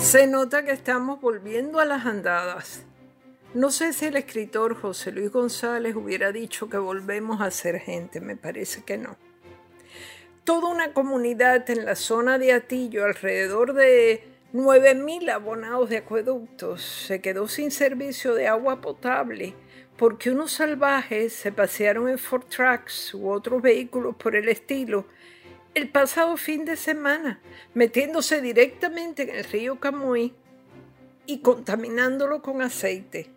Se nota que estamos volviendo a las andadas. No sé si el escritor José Luis González hubiera dicho que volvemos a ser gente, me parece que no. Toda una comunidad en la zona de Atillo, alrededor de 9.000 abonados de acueductos, se quedó sin servicio de agua potable porque unos salvajes se pasearon en Ford Trucks u otros vehículos por el estilo el pasado fin de semana, metiéndose directamente en el río Camuy y contaminándolo con aceite.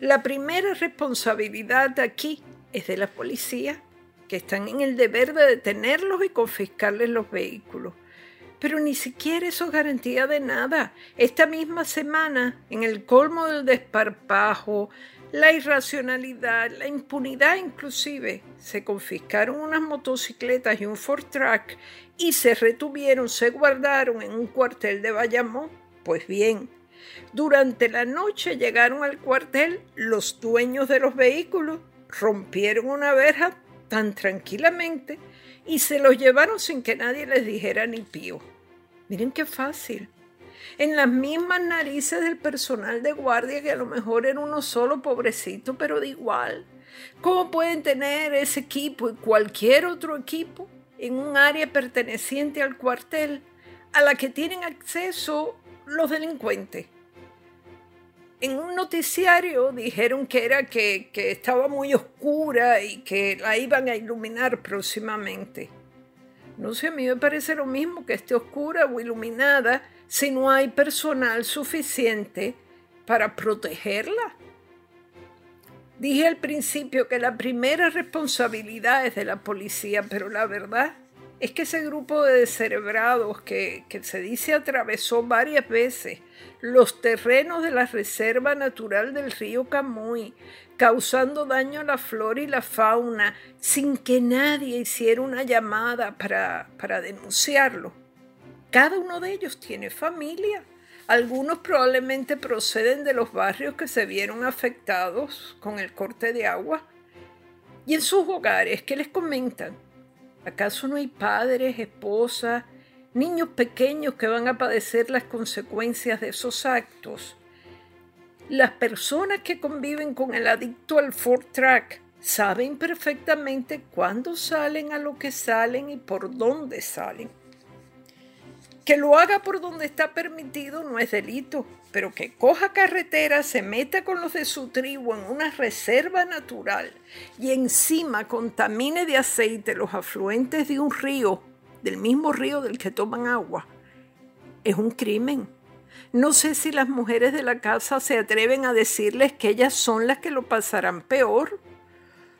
La primera responsabilidad aquí es de la policía, que están en el deber de detenerlos y confiscarles los vehículos. Pero ni siquiera eso es garantía de nada. Esta misma semana, en el colmo del desparpajo, la irracionalidad, la impunidad inclusive. Se confiscaron unas motocicletas y un Ford Truck y se retuvieron, se guardaron en un cuartel de Bayamón. Pues bien, durante la noche llegaron al cuartel los dueños de los vehículos, rompieron una verja tan tranquilamente y se los llevaron sin que nadie les dijera ni pío. Miren qué fácil en las mismas narices del personal de guardia, que a lo mejor era uno solo pobrecito, pero de igual. ¿Cómo pueden tener ese equipo y cualquier otro equipo en un área perteneciente al cuartel a la que tienen acceso los delincuentes? En un noticiario dijeron que era que, que estaba muy oscura y que la iban a iluminar próximamente. No sé, a mí me parece lo mismo que esté oscura o iluminada si no hay personal suficiente para protegerla. Dije al principio que la primera responsabilidad es de la policía, pero la verdad es que ese grupo de descerebrados que, que, se dice atravesó varias veces los terrenos de la Reserva Natural del río Camuy, causando daño a la flora y la fauna sin que nadie hiciera una llamada para, para denunciarlo. Cada uno de ellos tiene familia. Algunos probablemente proceden de los barrios que se vieron afectados con el corte de agua. Y en sus hogares, ¿qué les comentan? ¿Acaso no hay padres, esposas, niños pequeños que van a padecer las consecuencias de esos actos? Las personas que conviven con el adicto al Ford Track saben perfectamente cuándo salen, a lo que salen y por dónde salen. Que lo haga por donde está permitido no es delito, pero que coja carretera, se meta con los de su tribu en una reserva natural y encima contamine de aceite los afluentes de un río, del mismo río del que toman agua, es un crimen. No sé si las mujeres de la casa se atreven a decirles que ellas son las que lo pasarán peor.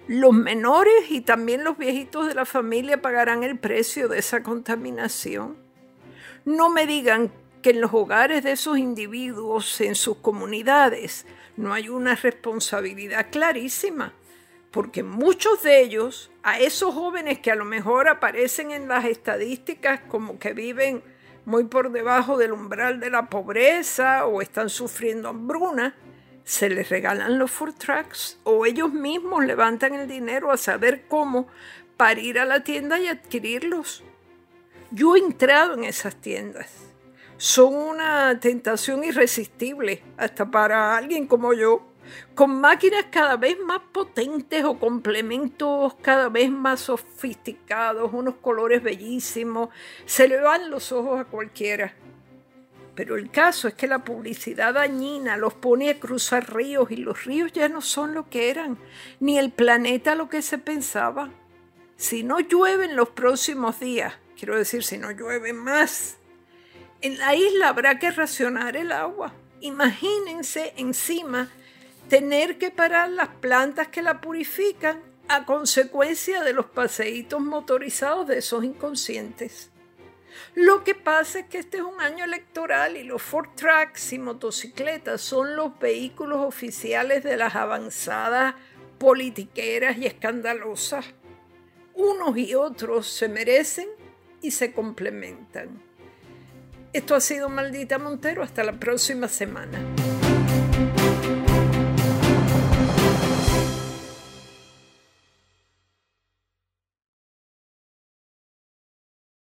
Los menores y también los viejitos de la familia pagarán el precio de esa contaminación. No me digan que en los hogares de esos individuos, en sus comunidades, no hay una responsabilidad clarísima, porque muchos de ellos, a esos jóvenes que a lo mejor aparecen en las estadísticas como que viven muy por debajo del umbral de la pobreza o están sufriendo hambruna, se les regalan los food trucks o ellos mismos levantan el dinero a saber cómo para ir a la tienda y adquirirlos. Yo he entrado en esas tiendas. Son una tentación irresistible, hasta para alguien como yo, con máquinas cada vez más potentes o complementos cada vez más sofisticados, unos colores bellísimos, se le van los ojos a cualquiera. Pero el caso es que la publicidad dañina los pone a cruzar ríos y los ríos ya no son lo que eran, ni el planeta lo que se pensaba. Si no llueve los próximos días, quiero decir, si no llueve más, en la isla habrá que racionar el agua. Imagínense encima tener que parar las plantas que la purifican a consecuencia de los paseitos motorizados de esos inconscientes. Lo que pasa es que este es un año electoral y los Ford Trucks y motocicletas son los vehículos oficiales de las avanzadas politiqueras y escandalosas. Unos y otros se merecen y se complementan. Esto ha sido Maldita Montero. Hasta la próxima semana.